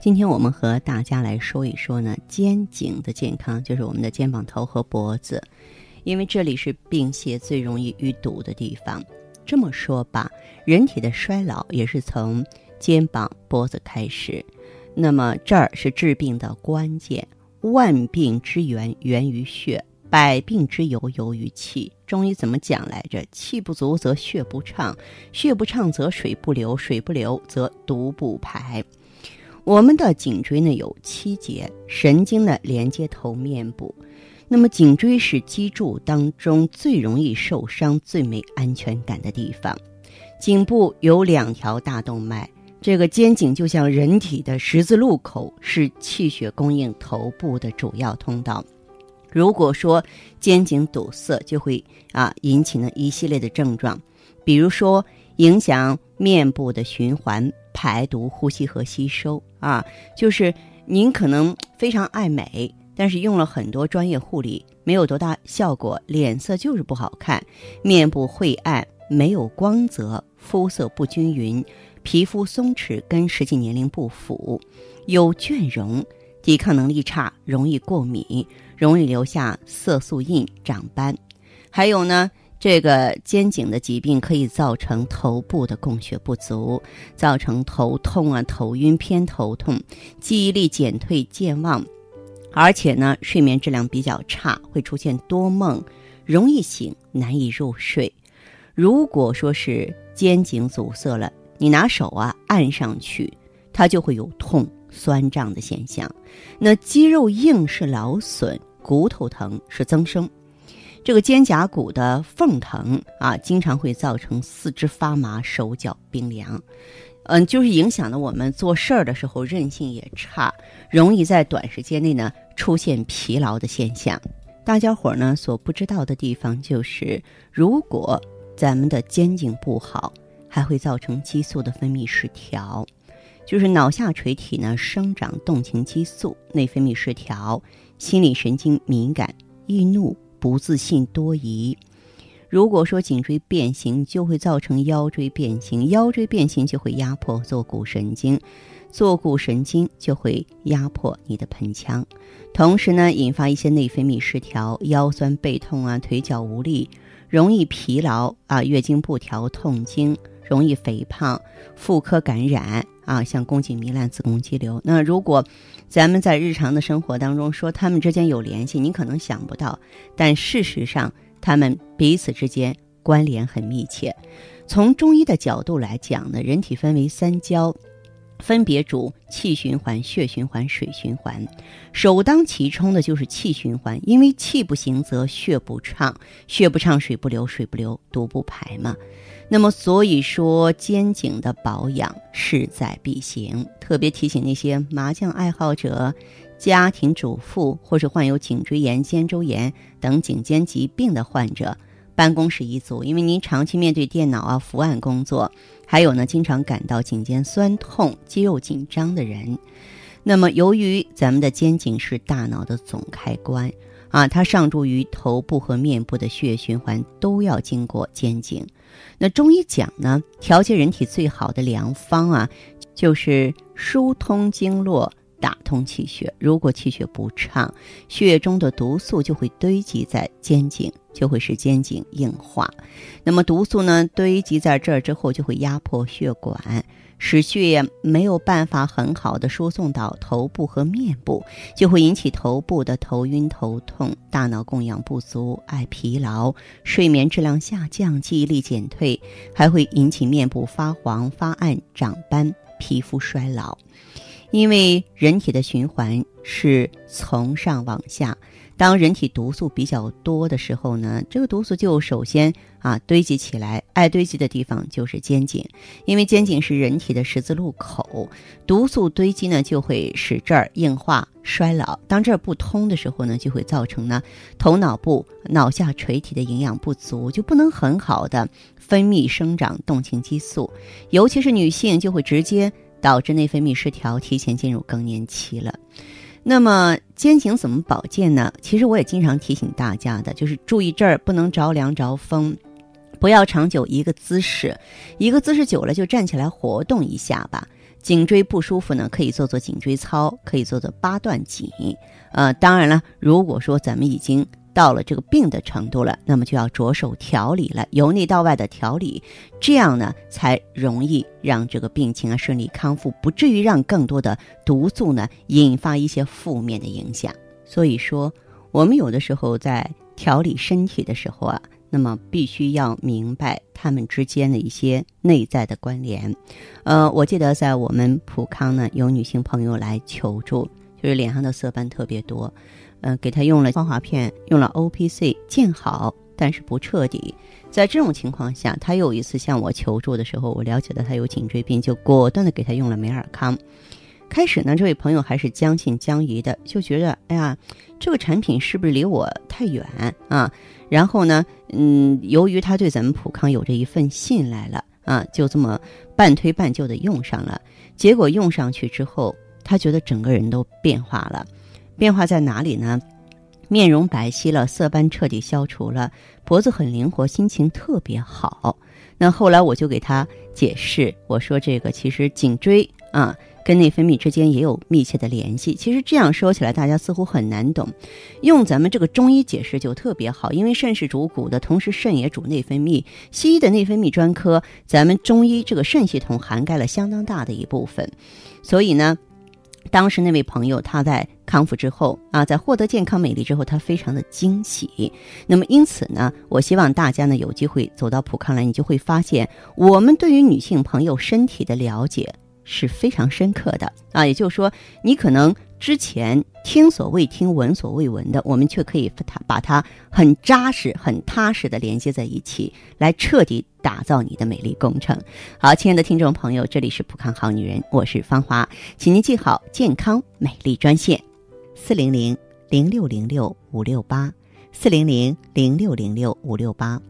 今天我们和大家来说一说呢，肩颈的健康，就是我们的肩膀头和脖子，因为这里是病邪最容易淤堵的地方。这么说吧，人体的衰老也是从肩膀、脖子开始。那么这儿是治病的关键，万病之源源于血。百病之由由于气，中医怎么讲来着？气不足则血不畅，血不畅则水不流，水不流则毒不排。我们的颈椎呢有七节神经呢连接头面部，那么颈椎是脊柱当中最容易受伤、最没安全感的地方。颈部有两条大动脉，这个肩颈就像人体的十字路口，是气血供应头部的主要通道。如果说肩颈堵塞，就会啊引起呢一系列的症状，比如说影响面部的循环、排毒、呼吸和吸收啊。就是您可能非常爱美，但是用了很多专业护理，没有多大效果，脸色就是不好看，面部晦暗，没有光泽，肤色不均匀，皮肤松弛，跟实际年龄不符，有倦容。抵抗能力差，容易过敏，容易留下色素印、长斑。还有呢，这个肩颈的疾病可以造成头部的供血不足，造成头痛啊、头晕、偏头痛，记忆力减退、健忘，而且呢，睡眠质量比较差，会出现多梦，容易醒，难以入睡。如果说是肩颈阻塞了，你拿手啊按上去，它就会有痛。酸胀的现象，那肌肉硬是劳损，骨头疼是增生，这个肩胛骨的缝疼啊，经常会造成四肢发麻、手脚冰凉，嗯，就是影响了我们做事儿的时候韧性也差，容易在短时间内呢出现疲劳的现象。大家伙儿呢所不知道的地方就是，如果咱们的肩颈不好，还会造成激素的分泌失调。就是脑下垂体呢生长动情激素内分泌失调，心理神经敏感、易怒、不自信、多疑。如果说颈椎变形，就会造成腰椎变形，腰椎变形就会压迫坐骨神经，坐骨神经就会压迫你的盆腔，同时呢引发一些内分泌失调，腰酸背痛啊，腿脚无力，容易疲劳啊，月经不调、痛经，容易肥胖、妇科感染。啊，像宫颈糜烂、子宫肌瘤。那如果咱们在日常的生活当中说他们之间有联系，你可能想不到，但事实上他们彼此之间关联很密切。从中医的角度来讲呢，人体分为三焦，分别主气循环、血循环、水循环。首当其冲的就是气循环，因为气不行则血不畅，血不畅水不流，水不流毒不排嘛。那么，所以说肩颈的保养势在必行。特别提醒那些麻将爱好者、家庭主妇或是患有颈椎炎、肩周炎等颈肩疾病的患者，办公室一族，因为您长期面对电脑啊、伏案工作，还有呢，经常感到颈肩酸痛、肌肉紧张的人。那么，由于咱们的肩颈是大脑的总开关。啊，它上注于头部和面部的血液循环都要经过肩颈。那中医讲呢，调节人体最好的良方啊，就是疏通经络，打通气血。如果气血不畅，血液中的毒素就会堆积在肩颈，就会使肩颈硬化。那么毒素呢，堆积在这儿之后，就会压迫血管。使血液没有办法很好的输送到头部和面部，就会引起头部的头晕头痛、大脑供氧不足、爱疲劳、睡眠质量下降、记忆力减退，还会引起面部发黄、发暗、长斑、皮肤衰老。因为人体的循环是从上往下。当人体毒素比较多的时候呢，这个毒素就首先啊堆积起来，爱堆积的地方就是肩颈，因为肩颈是人体的十字路口，毒素堆积呢就会使这儿硬化衰老。当这儿不通的时候呢，就会造成呢头脑部、脑下垂体的营养不足，就不能很好的分泌生长动情激素，尤其是女性就会直接导致内分泌失调，提前进入更年期了。那么肩颈怎么保健呢？其实我也经常提醒大家的，就是注意这儿不能着凉着风，不要长久一个姿势，一个姿势久了就站起来活动一下吧。颈椎不舒服呢，可以做做颈椎操，可以做做八段锦。呃，当然了，如果说咱们已经到了这个病的程度了，那么就要着手调理了，由内到外的调理，这样呢才容易让这个病情啊顺利康复，不至于让更多的毒素呢引发一些负面的影响。所以说，我们有的时候在调理身体的时候啊，那么必须要明白他们之间的一些内在的关联。呃，我记得在我们普康呢，有女性朋友来求助，就是脸上的色斑特别多。嗯，给他用了芳华片，用了 O P C，见好，但是不彻底。在这种情况下，他又一次向我求助的时候，我了解到他有颈椎病，就果断的给他用了美尔康。开始呢，这位朋友还是将信将疑的，就觉得，哎呀，这个产品是不是离我太远啊？然后呢，嗯，由于他对咱们普康有着一份信赖了啊，就这么半推半就的用上了。结果用上去之后，他觉得整个人都变化了。变化在哪里呢？面容白皙了，色斑彻底消除了，脖子很灵活，心情特别好。那后来我就给他解释，我说这个其实颈椎啊跟内分泌之间也有密切的联系。其实这样说起来，大家似乎很难懂。用咱们这个中医解释就特别好，因为肾是主骨的，同时肾也主内分泌。西医的内分泌专科，咱们中医这个肾系统涵盖了相当大的一部分，所以呢。当时那位朋友他在康复之后啊，在获得健康美丽之后，他非常的惊喜。那么因此呢，我希望大家呢有机会走到普康来，你就会发现我们对于女性朋友身体的了解是非常深刻的啊。也就是说，你可能。之前听所未听、闻所未闻的，我们却可以它把它很扎实、很踏实的连接在一起，来彻底打造你的美丽工程。好，亲爱的听众朋友，这里是普康好女人，我是芳华，请您记好健康美丽专线：四零零零六零六五六八，四零零零六零六五六八。